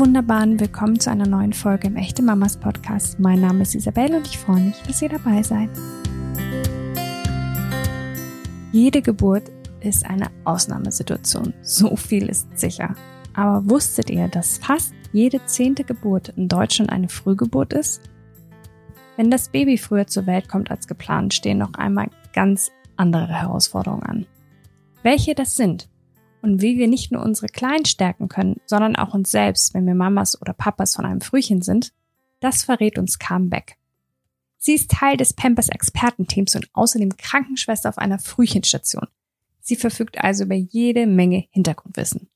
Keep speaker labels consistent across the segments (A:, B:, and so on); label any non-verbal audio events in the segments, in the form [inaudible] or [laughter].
A: Wunderbaren, willkommen zu einer neuen Folge im Echte Mamas Podcast. Mein Name ist Isabelle und ich freue mich, dass ihr dabei seid. Jede Geburt ist eine Ausnahmesituation, so viel ist sicher. Aber wusstet ihr, dass fast jede zehnte Geburt in Deutschland eine Frühgeburt ist? Wenn das Baby früher zur Welt kommt als geplant, stehen noch einmal ganz andere Herausforderungen an. Welche das sind und wie wir nicht nur unsere Kleinen stärken können, sondern auch uns selbst, wenn wir Mamas oder Papas von einem Frühchen sind, das verrät uns Carmen Beck. Sie ist Teil des Pampers Expertenteams und außerdem Krankenschwester auf einer Frühchenstation. Sie verfügt also über jede Menge Hintergrundwissen.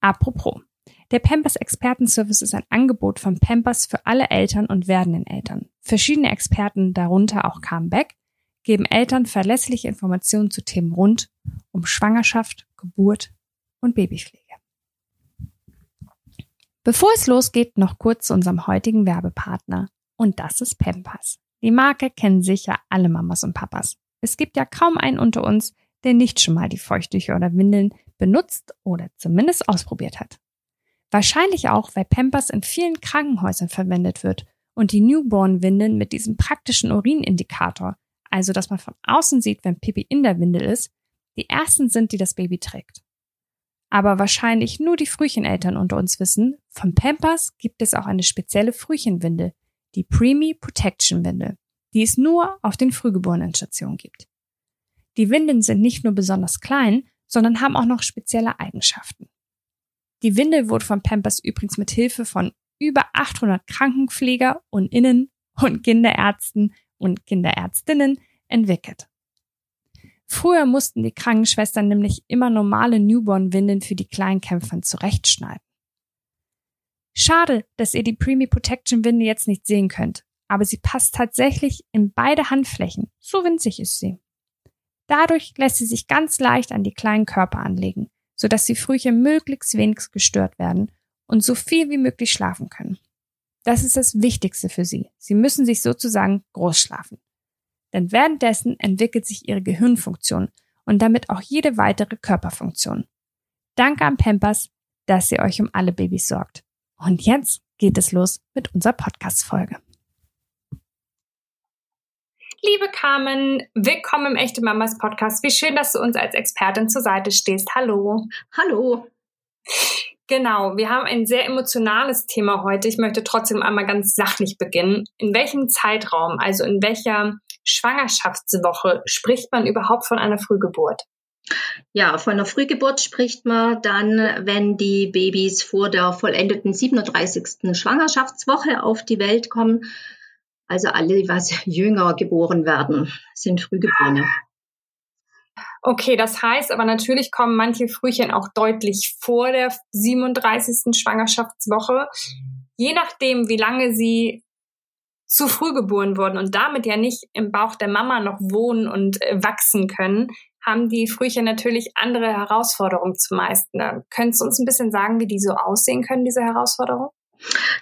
A: Apropos. Der Pampers Expertenservice ist ein Angebot von Pampers für alle Eltern und werdenden Eltern. Verschiedene Experten, darunter auch Carmen Beck, geben Eltern verlässliche Informationen zu Themen rund um Schwangerschaft, Geburt und Babypflege. Bevor es losgeht, noch kurz zu unserem heutigen Werbepartner. Und das ist Pampers. Die Marke kennen sicher alle Mamas und Papas. Es gibt ja kaum einen unter uns, der nicht schon mal die Feuchttücher oder Windeln benutzt oder zumindest ausprobiert hat. Wahrscheinlich auch, weil Pampers in vielen Krankenhäusern verwendet wird und die Newborn-Windeln mit diesem praktischen Urinindikator, also dass man von außen sieht, wenn Pipi in der Windel ist, die ersten sind, die das Baby trägt. Aber wahrscheinlich nur die Frühcheneltern unter uns wissen, von Pampers gibt es auch eine spezielle Frühchenwindel, die Preemie Protection Windel, die es nur auf den Frühgeborenenstationen gibt. Die Windeln sind nicht nur besonders klein, sondern haben auch noch spezielle Eigenschaften. Die Windel wurde von Pampers übrigens mit Hilfe von über 800 Krankenpfleger und Innen und Kinderärzten und Kinderärztinnen entwickelt. Früher mussten die Krankenschwestern nämlich immer normale Newborn-Windeln für die Kleinkämpfern zurechtschneiden. Schade, dass ihr die Preemie Protection Windel jetzt nicht sehen könnt, aber sie passt tatsächlich in beide Handflächen, so winzig ist sie. Dadurch lässt sie sich ganz leicht an die kleinen Körper anlegen, sodass die Frühchen möglichst wenig gestört werden und so viel wie möglich schlafen können. Das ist das Wichtigste für sie. Sie müssen sich sozusagen groß schlafen denn währenddessen entwickelt sich ihre Gehirnfunktion und damit auch jede weitere Körperfunktion. Danke an Pampers, dass ihr euch um alle Babys sorgt. Und jetzt geht es los mit unserer Podcast-Folge. Liebe Carmen, willkommen im Echte Mamas Podcast. Wie schön, dass du uns als Expertin zur Seite stehst. Hallo.
B: Hallo.
A: Genau, wir haben ein sehr emotionales Thema heute. Ich möchte trotzdem einmal ganz sachlich beginnen. In welchem Zeitraum, also in welcher Schwangerschaftswoche spricht man überhaupt von einer Frühgeburt?
B: Ja, von einer Frühgeburt spricht man dann, wenn die Babys vor der vollendeten 37. Schwangerschaftswoche auf die Welt kommen. Also alle, was [laughs] jünger geboren werden, sind Frühgeborene.
A: Okay, das heißt aber natürlich kommen manche Frühchen auch deutlich vor der 37. Schwangerschaftswoche. Je nachdem, wie lange sie zu früh geboren wurden und damit ja nicht im Bauch der Mama noch wohnen und äh, wachsen können, haben die Frühchen natürlich andere Herausforderungen zu meistern. Könntest du uns ein bisschen sagen, wie die so aussehen können, diese Herausforderungen?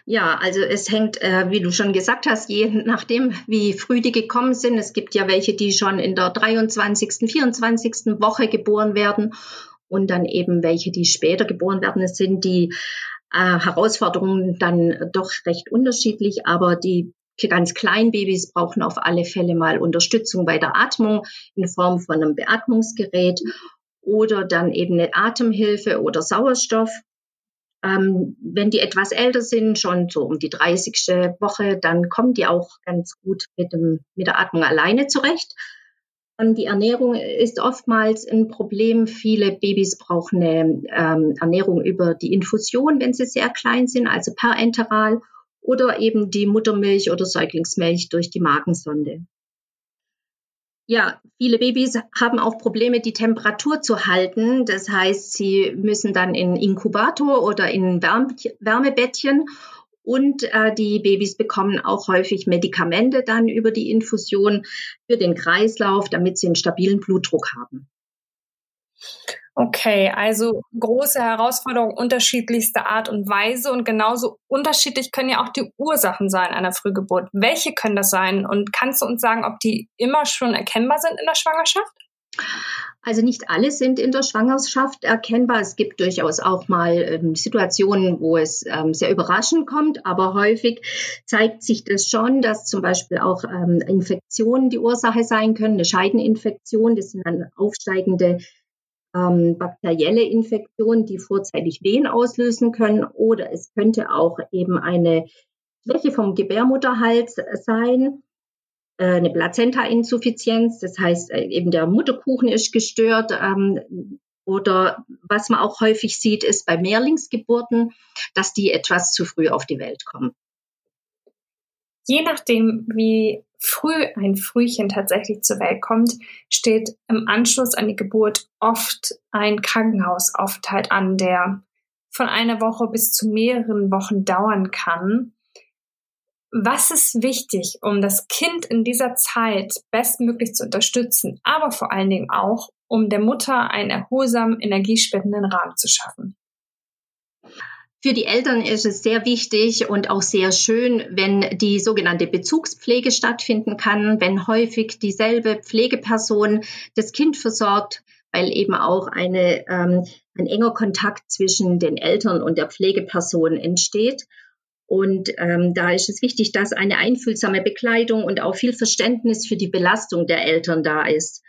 B: Ja, also es hängt, äh, wie du schon gesagt hast, je nachdem, wie früh die gekommen sind. Es gibt ja welche, die schon in der 23., 24. Woche geboren werden und dann eben welche, die später geboren werden. Es sind die äh, Herausforderungen dann doch recht unterschiedlich, aber die ganz kleinen Babys brauchen auf alle Fälle mal Unterstützung bei der Atmung in Form von einem Beatmungsgerät oder dann eben eine Atemhilfe oder Sauerstoff. Ähm, wenn die etwas älter sind, schon so um die 30. Woche, dann kommen die auch ganz gut mit, dem, mit der Atmung alleine zurecht. Und die Ernährung ist oftmals ein Problem. Viele Babys brauchen eine ähm, Ernährung über die Infusion, wenn sie sehr klein sind, also per Enteral oder eben die Muttermilch oder Säuglingsmilch durch die Magensonde. Ja, viele Babys haben auch Probleme, die Temperatur zu halten. Das heißt, sie müssen dann in Inkubator oder in Wärm Wärmebettchen und äh, die Babys bekommen auch häufig Medikamente dann über die Infusion für den Kreislauf, damit sie einen stabilen Blutdruck haben.
A: Okay, also große Herausforderung unterschiedlichster Art und Weise und genauso unterschiedlich können ja auch die Ursachen sein einer Frühgeburt. Welche können das sein? Und kannst du uns sagen, ob die immer schon erkennbar sind in der Schwangerschaft?
B: Also nicht alle sind in der Schwangerschaft erkennbar. Es gibt durchaus auch mal ähm, Situationen, wo es ähm, sehr überraschend kommt, aber häufig zeigt sich das schon, dass zum Beispiel auch ähm, Infektionen die Ursache sein können, eine Scheideninfektion, das sind dann aufsteigende ähm, bakterielle Infektionen, die vorzeitig Wehen auslösen können, oder es könnte auch eben eine Schwäche vom Gebärmutterhals sein äh, eine Plazenta-Insuffizienz, das heißt äh, eben der Mutterkuchen ist gestört. Ähm, oder was man auch häufig sieht, ist bei Mehrlingsgeburten, dass die etwas zu früh auf die Welt kommen.
A: Je nachdem, wie früh ein Frühchen tatsächlich zur Welt kommt, steht im Anschluss an die Geburt oft ein Krankenhausaufenthalt an, der von einer Woche bis zu mehreren Wochen dauern kann. Was ist wichtig, um das Kind in dieser Zeit bestmöglich zu unterstützen, aber vor allen Dingen auch, um der Mutter einen erholsamen, energiespendenden Rahmen zu schaffen?
B: Für die Eltern ist es sehr wichtig und auch sehr schön, wenn die sogenannte Bezugspflege stattfinden kann, wenn häufig dieselbe Pflegeperson das Kind versorgt, weil eben auch eine, ähm, ein enger Kontakt zwischen den Eltern und der Pflegeperson entsteht. Und ähm, da ist es wichtig, dass eine einfühlsame Bekleidung und auch viel Verständnis für die Belastung der Eltern da ist.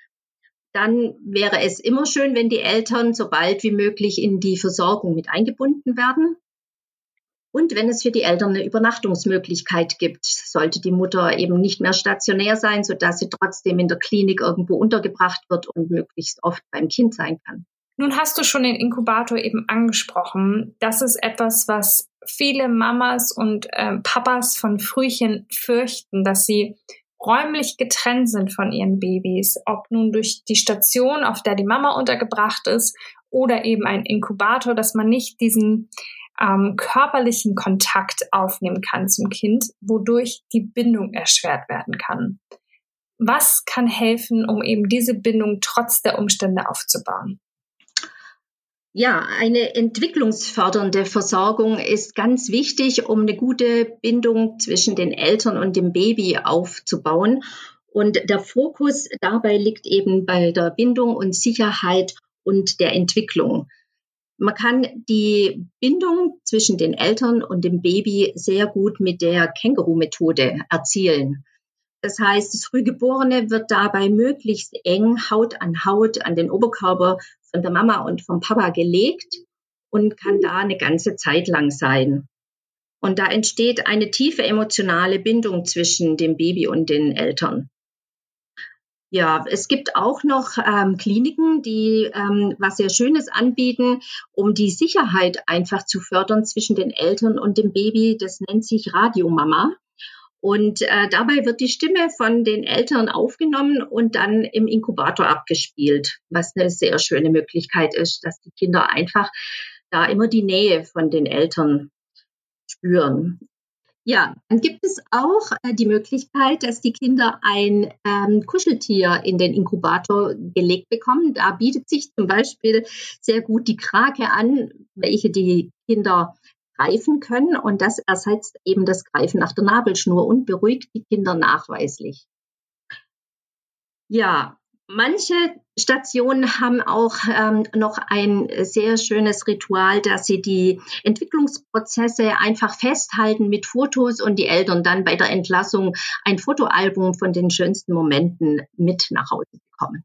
B: Dann wäre es immer schön, wenn die Eltern so bald wie möglich in die Versorgung mit eingebunden werden. Und wenn es für die Eltern eine Übernachtungsmöglichkeit gibt, sollte die Mutter eben nicht mehr stationär sein, sodass sie trotzdem in der Klinik irgendwo untergebracht wird und möglichst oft beim Kind sein kann.
A: Nun hast du schon den Inkubator eben angesprochen. Das ist etwas, was viele Mamas und äh, Papas von Frühchen fürchten, dass sie räumlich getrennt sind von ihren Babys, ob nun durch die Station, auf der die Mama untergebracht ist, oder eben ein Inkubator, dass man nicht diesen ähm, körperlichen Kontakt aufnehmen kann zum Kind, wodurch die Bindung erschwert werden kann. Was kann helfen, um eben diese Bindung trotz der Umstände aufzubauen?
B: Ja, eine entwicklungsfördernde Versorgung ist ganz wichtig, um eine gute Bindung zwischen den Eltern und dem Baby aufzubauen. Und der Fokus dabei liegt eben bei der Bindung und Sicherheit und der Entwicklung. Man kann die Bindung zwischen den Eltern und dem Baby sehr gut mit der Känguru-Methode erzielen. Das heißt, das Frühgeborene wird dabei möglichst eng Haut an Haut an den Oberkörper von der Mama und vom Papa gelegt und kann da eine ganze Zeit lang sein. Und da entsteht eine tiefe emotionale Bindung zwischen dem Baby und den Eltern. Ja, es gibt auch noch ähm, Kliniken, die ähm, was sehr Schönes anbieten, um die Sicherheit einfach zu fördern zwischen den Eltern und dem Baby. Das nennt sich Radiomama. Und äh, dabei wird die Stimme von den Eltern aufgenommen und dann im Inkubator abgespielt, was eine sehr schöne Möglichkeit ist, dass die Kinder einfach da immer die Nähe von den Eltern spüren. Ja, dann gibt es auch äh, die Möglichkeit, dass die Kinder ein ähm, Kuscheltier in den Inkubator gelegt bekommen. Da bietet sich zum Beispiel sehr gut die Krake an, welche die Kinder greifen können und das ersetzt eben das Greifen nach der Nabelschnur und beruhigt die Kinder nachweislich. Ja, manche Stationen haben auch ähm, noch ein sehr schönes Ritual, dass sie die Entwicklungsprozesse einfach festhalten mit Fotos und die Eltern dann bei der Entlassung ein Fotoalbum von den schönsten Momenten mit nach Hause bekommen.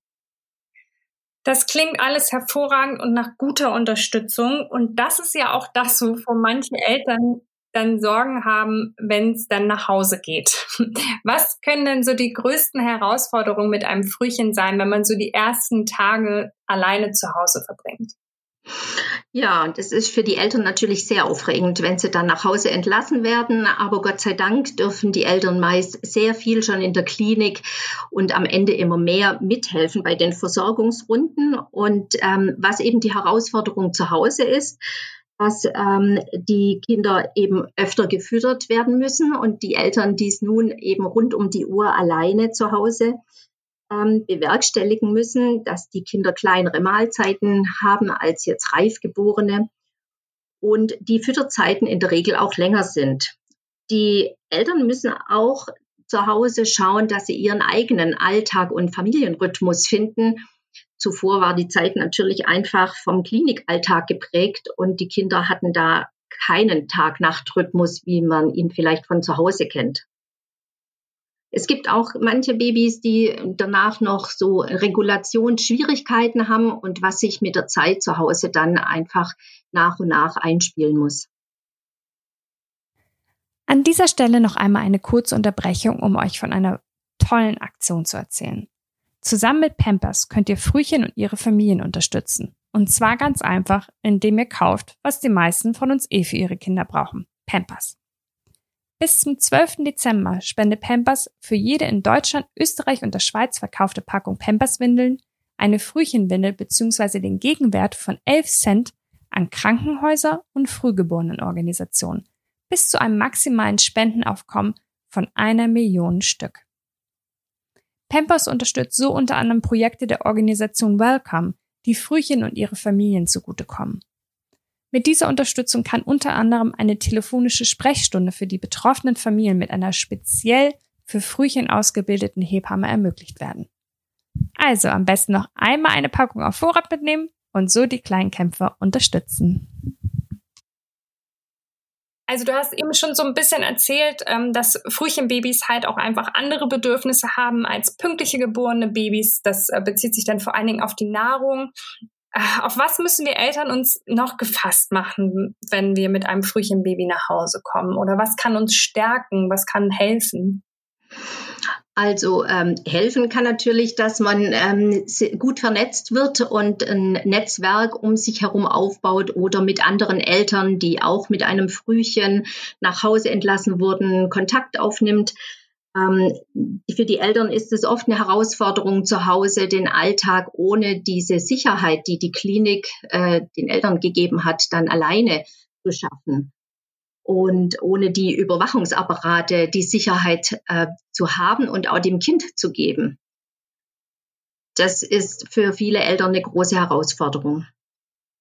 A: Das klingt alles hervorragend und nach guter Unterstützung. Und das ist ja auch das, wovor manche Eltern dann Sorgen haben, wenn es dann nach Hause geht. [laughs] Was können denn so die größten Herausforderungen mit einem Frühchen sein, wenn man so die ersten Tage alleine zu Hause verbringt?
B: Ja, das ist für die Eltern natürlich sehr aufregend, wenn sie dann nach Hause entlassen werden. Aber Gott sei Dank dürfen die Eltern meist sehr viel schon in der Klinik und am Ende immer mehr mithelfen bei den Versorgungsrunden. Und ähm, was eben die Herausforderung zu Hause ist, dass ähm, die Kinder eben öfter gefüttert werden müssen und die Eltern dies nun eben rund um die Uhr alleine zu Hause bewerkstelligen müssen, dass die Kinder kleinere Mahlzeiten haben als jetzt Reifgeborene und die Fütterzeiten in der Regel auch länger sind. Die Eltern müssen auch zu Hause schauen, dass sie ihren eigenen Alltag und Familienrhythmus finden. zuvor war die Zeit natürlich einfach vom Klinikalltag geprägt und die Kinder hatten da keinen Tag-Nacht-Rhythmus, wie man ihn vielleicht von zu Hause kennt. Es gibt auch manche Babys, die danach noch so Regulationsschwierigkeiten haben und was sich mit der Zeit zu Hause dann einfach nach und nach einspielen muss.
A: An dieser Stelle noch einmal eine kurze Unterbrechung, um euch von einer tollen Aktion zu erzählen. Zusammen mit Pampers könnt ihr Frühchen und ihre Familien unterstützen. Und zwar ganz einfach, indem ihr kauft, was die meisten von uns eh für ihre Kinder brauchen. Pampers. Bis zum 12. Dezember spendet Pampers für jede in Deutschland, Österreich und der Schweiz verkaufte Packung Pampers-Windeln eine Frühchenwindel bzw. den Gegenwert von 11 Cent an Krankenhäuser und Frühgeborenenorganisationen bis zu einem maximalen Spendenaufkommen von einer Million Stück. Pampers unterstützt so unter anderem Projekte der Organisation Welcome, die Frühchen und ihre Familien zugutekommen. Mit dieser Unterstützung kann unter anderem eine telefonische Sprechstunde für die betroffenen Familien mit einer speziell für Frühchen ausgebildeten Hebamme ermöglicht werden. Also am besten noch einmal eine Packung auf Vorrat mitnehmen und so die Kleinkämpfer unterstützen. Also du hast eben schon so ein bisschen erzählt, ähm, dass Frühchenbabys halt auch einfach andere Bedürfnisse haben als pünktliche geborene Babys. Das äh, bezieht sich dann vor allen Dingen auf die Nahrung. Auf was müssen wir Eltern uns noch gefasst machen, wenn wir mit einem Frühchenbaby nach Hause kommen? Oder was kann uns stärken? Was kann helfen?
B: Also ähm, helfen kann natürlich, dass man ähm, gut vernetzt wird und ein Netzwerk um sich herum aufbaut oder mit anderen Eltern, die auch mit einem Frühchen nach Hause entlassen wurden, Kontakt aufnimmt. Ähm, für die Eltern ist es oft eine Herausforderung zu Hause, den Alltag ohne diese Sicherheit, die die Klinik äh, den Eltern gegeben hat, dann alleine zu schaffen und ohne die Überwachungsapparate die Sicherheit äh, zu haben und auch dem Kind zu geben. Das ist für viele Eltern eine große Herausforderung.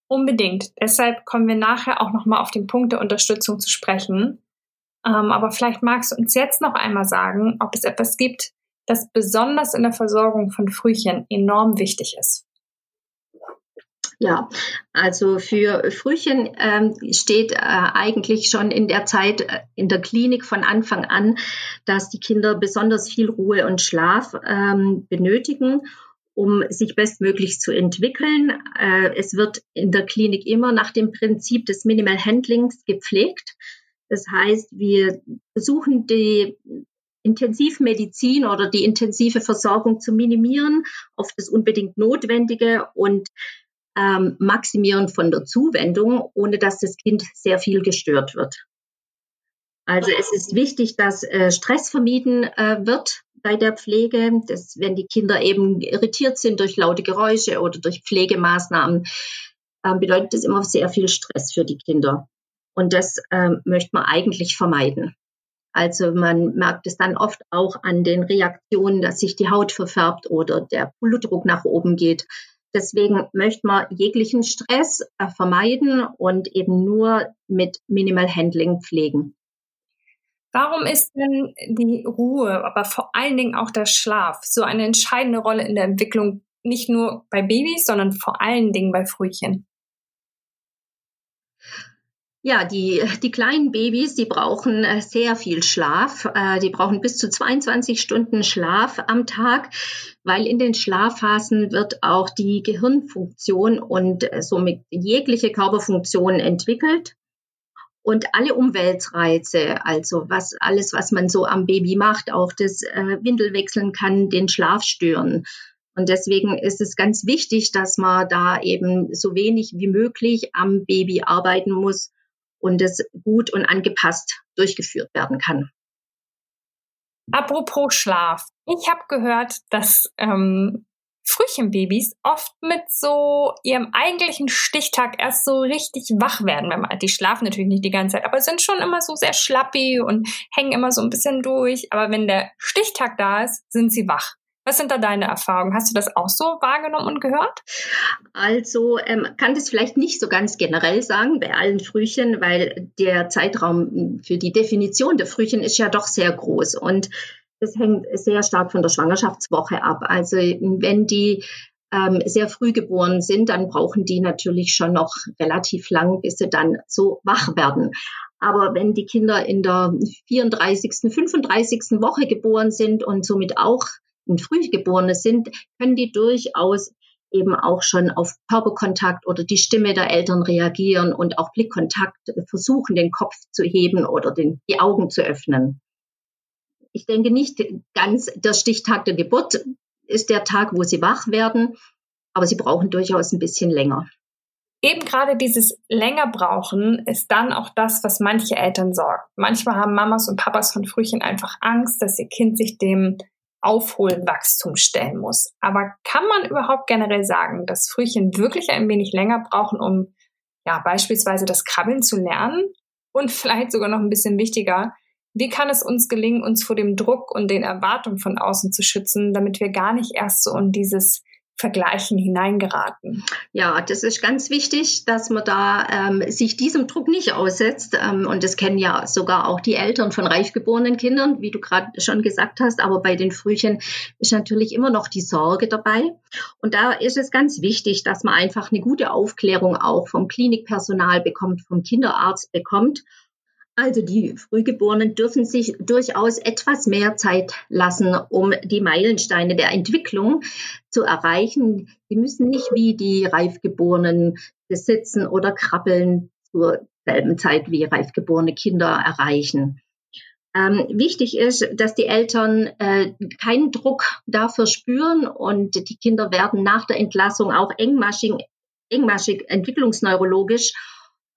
A: Unbedingt. Deshalb kommen wir nachher auch nochmal auf den Punkt der Unterstützung zu sprechen. Ähm, aber vielleicht magst du uns jetzt noch einmal sagen, ob es etwas gibt, das besonders in der Versorgung von Frühchen enorm wichtig ist.
B: Ja, also für Frühchen ähm, steht äh, eigentlich schon in der Zeit äh, in der Klinik von Anfang an, dass die Kinder besonders viel Ruhe und Schlaf ähm, benötigen um sich bestmöglich zu entwickeln. Äh, es wird in der Klinik immer nach dem Prinzip des Minimal Handlings gepflegt. Das heißt, wir versuchen die Intensivmedizin oder die intensive Versorgung zu minimieren auf das unbedingt Notwendige und ähm, Maximieren von der Zuwendung, ohne dass das Kind sehr viel gestört wird. Also es ist wichtig, dass äh, Stress vermieden äh, wird bei der Pflege. Dass, wenn die Kinder eben irritiert sind durch laute Geräusche oder durch Pflegemaßnahmen, äh, bedeutet das immer sehr viel Stress für die Kinder. Und das äh, möchte man eigentlich vermeiden. Also man merkt es dann oft auch an den Reaktionen, dass sich die Haut verfärbt oder der Blutdruck nach oben geht. Deswegen möchte man jeglichen Stress äh, vermeiden und eben nur mit Minimal Handling pflegen.
A: Warum ist denn die Ruhe, aber vor allen Dingen auch der Schlaf so eine entscheidende Rolle in der Entwicklung, nicht nur bei Babys, sondern vor allen Dingen bei Frühchen?
B: Ja, die, die kleinen Babys, die brauchen äh, sehr viel Schlaf. Äh, die brauchen bis zu 22 Stunden Schlaf am Tag, weil in den Schlafphasen wird auch die Gehirnfunktion und äh, somit jegliche Körperfunktion entwickelt. Und alle Umweltreize, also was alles, was man so am Baby macht, auch das äh, Windelwechseln kann den Schlaf stören. Und deswegen ist es ganz wichtig, dass man da eben so wenig wie möglich am Baby arbeiten muss und es gut und angepasst durchgeführt werden kann.
A: Apropos Schlaf. Ich habe gehört, dass ähm, Frühchenbabys oft mit so ihrem eigentlichen Stichtag erst so richtig wach werden. Wenn man, die schlafen natürlich nicht die ganze Zeit, aber sind schon immer so sehr schlappi und hängen immer so ein bisschen durch. Aber wenn der Stichtag da ist, sind sie wach. Was sind da deine Erfahrungen? Hast du das auch so wahrgenommen und gehört?
B: Also ähm, kann das vielleicht nicht so ganz generell sagen bei allen Frühchen, weil der Zeitraum für die Definition der Frühchen ist ja doch sehr groß und das hängt sehr stark von der Schwangerschaftswoche ab. Also wenn die ähm, sehr früh geboren sind, dann brauchen die natürlich schon noch relativ lang, bis sie dann so wach werden. Aber wenn die Kinder in der 34., 35. Woche geboren sind und somit auch ein Frühgeborene sind, können die durchaus eben auch schon auf Körperkontakt oder die Stimme der Eltern reagieren und auch Blickkontakt versuchen, den Kopf zu heben oder den, die Augen zu öffnen. Ich denke nicht ganz, der Stichtag der Geburt ist der Tag, wo sie wach werden, aber sie brauchen durchaus ein bisschen länger.
A: Eben gerade dieses länger brauchen ist dann auch das, was manche Eltern sorgt. Manchmal haben Mamas und Papas von Frühchen einfach Angst, dass ihr Kind sich dem Aufholwachstum stellen muss. Aber kann man überhaupt generell sagen, dass Frühchen wirklich ein wenig länger brauchen, um ja beispielsweise das Krabbeln zu lernen? Und vielleicht sogar noch ein bisschen wichtiger, wie kann es uns gelingen, uns vor dem Druck und den Erwartungen von außen zu schützen, damit wir gar nicht erst so in dieses Vergleichen hineingeraten.
B: Ja, das ist ganz wichtig, dass man da ähm, sich diesem Druck nicht aussetzt. Ähm, und das kennen ja sogar auch die Eltern von reif geborenen Kindern, wie du gerade schon gesagt hast. Aber bei den Frühchen ist natürlich immer noch die Sorge dabei. Und da ist es ganz wichtig, dass man einfach eine gute Aufklärung auch vom Klinikpersonal bekommt, vom Kinderarzt bekommt also die Frühgeborenen dürfen sich durchaus etwas mehr Zeit lassen, um die Meilensteine der Entwicklung zu erreichen. Sie müssen nicht wie die Reifgeborenen sitzen oder krabbeln zur selben Zeit wie reifgeborene Kinder erreichen. Ähm, wichtig ist, dass die Eltern äh, keinen Druck dafür spüren und die Kinder werden nach der Entlassung auch engmaschig, engmaschig entwicklungsneurologisch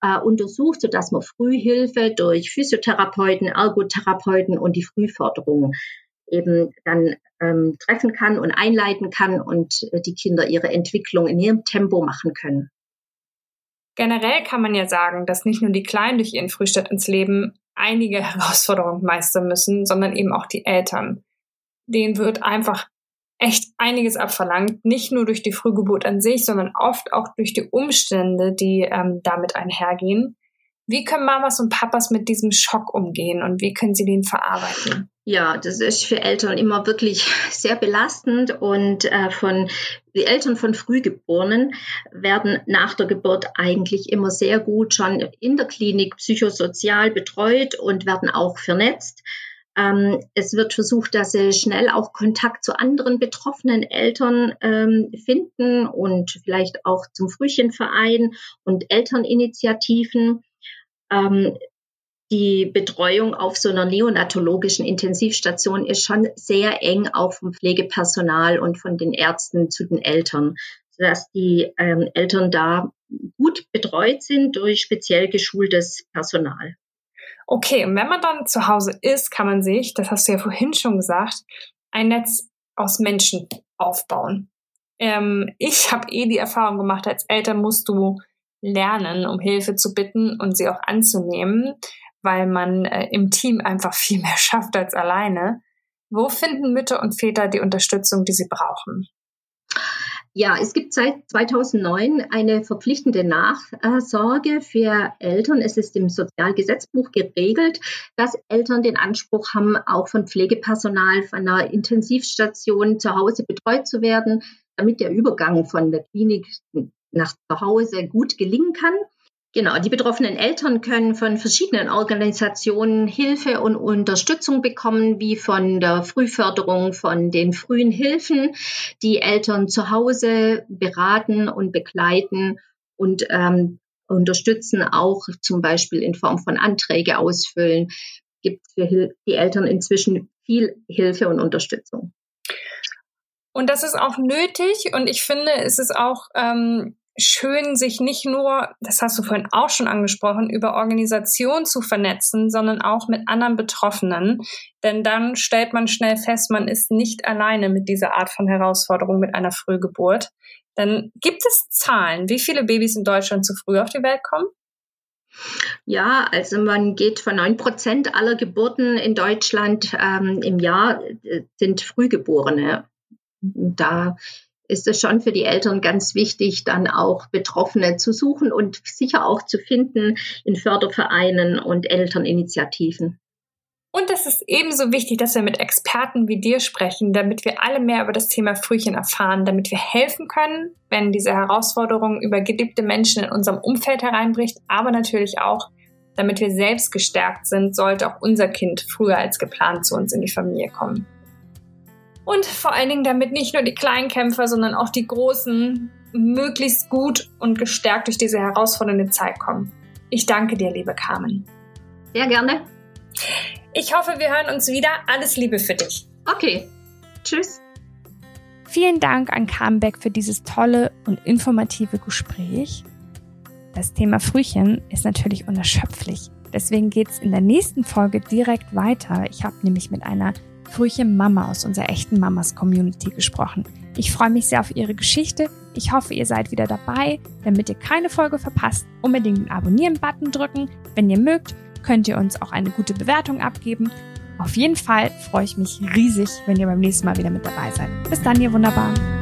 B: äh, untersucht, sodass man Frühhilfe durch Physiotherapeuten, Ergotherapeuten und die Frühförderung eben dann ähm, treffen kann und einleiten kann und äh, die Kinder ihre Entwicklung in ihrem Tempo machen können.
A: Generell kann man ja sagen, dass nicht nur die Kleinen durch ihren Frühstart ins Leben einige [laughs] Herausforderungen meistern müssen, sondern eben auch die Eltern. Denen wird einfach echt einiges abverlangt, nicht nur durch die Frühgeburt an sich, sondern oft auch durch die Umstände, die ähm, damit einhergehen. Wie können Mamas und Papas mit diesem Schock umgehen und wie können sie den verarbeiten?
B: Ja, das ist für Eltern immer wirklich sehr belastend und äh, von die Eltern von Frühgeborenen werden nach der Geburt eigentlich immer sehr gut schon in der Klinik psychosozial betreut und werden auch vernetzt. Ähm, es wird versucht, dass sie schnell auch Kontakt zu anderen betroffenen Eltern ähm, finden und vielleicht auch zum Frühchenverein und Elterninitiativen. Ähm, die Betreuung auf so einer neonatologischen Intensivstation ist schon sehr eng auch vom Pflegepersonal und von den Ärzten zu den Eltern, sodass die ähm, Eltern da gut betreut sind durch speziell geschultes Personal.
A: Okay, und wenn man dann zu Hause ist, kann man sich, das hast du ja vorhin schon gesagt, ein Netz aus Menschen aufbauen. Ähm, ich habe eh die Erfahrung gemacht, als Eltern musst du lernen, um Hilfe zu bitten und sie auch anzunehmen, weil man äh, im Team einfach viel mehr [laughs] schafft als alleine. Wo finden Mütter und Väter die Unterstützung, die sie brauchen?
B: Ja, es gibt seit 2009 eine verpflichtende Nachsorge für Eltern. Es ist im Sozialgesetzbuch geregelt, dass Eltern den Anspruch haben, auch von Pflegepersonal von einer Intensivstation zu Hause betreut zu werden, damit der Übergang von der Klinik nach zu Hause gut gelingen kann. Genau, die betroffenen Eltern können von verschiedenen Organisationen Hilfe und Unterstützung bekommen, wie von der Frühförderung, von den frühen Hilfen, die Eltern zu Hause beraten und begleiten und ähm, unterstützen, auch zum Beispiel in Form von Anträge ausfüllen, gibt für die Eltern inzwischen viel Hilfe und Unterstützung.
A: Und das ist auch nötig und ich finde, es ist auch ähm, schön, sich nicht nur, das hast du vorhin auch schon angesprochen, über Organisation zu vernetzen, sondern auch mit anderen Betroffenen. Denn dann stellt man schnell fest, man ist nicht alleine mit dieser Art von Herausforderung mit einer Frühgeburt. Dann gibt es Zahlen, wie viele Babys in Deutschland zu früh auf die Welt kommen?
B: Ja, also man geht von neun Prozent aller Geburten in Deutschland ähm, im Jahr äh, sind Frühgeborene. Da ist es schon für die Eltern ganz wichtig, dann auch Betroffene zu suchen und sicher auch zu finden in Fördervereinen und Elterninitiativen.
A: Und es ist ebenso wichtig, dass wir mit Experten wie dir sprechen, damit wir alle mehr über das Thema Frühchen erfahren, damit wir helfen können, wenn diese Herausforderung über geliebte Menschen in unserem Umfeld hereinbricht, aber natürlich auch, damit wir selbst gestärkt sind, sollte auch unser Kind früher als geplant zu uns in die Familie kommen. Und vor allen Dingen, damit nicht nur die kleinen Kämpfer, sondern auch die großen möglichst gut und gestärkt durch diese herausfordernde Zeit kommen. Ich danke dir, liebe Carmen.
B: Sehr gerne.
A: Ich hoffe, wir hören uns wieder. Alles Liebe für dich.
B: Okay. Tschüss.
A: Vielen Dank an Carmen Beck für dieses tolle und informative Gespräch. Das Thema Frühchen ist natürlich unerschöpflich. Deswegen geht es in der nächsten Folge direkt weiter. Ich habe nämlich mit einer Frühchen-Mama aus unserer echten Mamas-Community gesprochen. Ich freue mich sehr auf ihre Geschichte. Ich hoffe, ihr seid wieder dabei. Damit ihr keine Folge verpasst, unbedingt den Abonnieren-Button drücken. Wenn ihr mögt, könnt ihr uns auch eine gute Bewertung abgeben. Auf jeden Fall freue ich mich riesig, wenn ihr beim nächsten Mal wieder mit dabei seid. Bis dann, ihr Wunderbaren.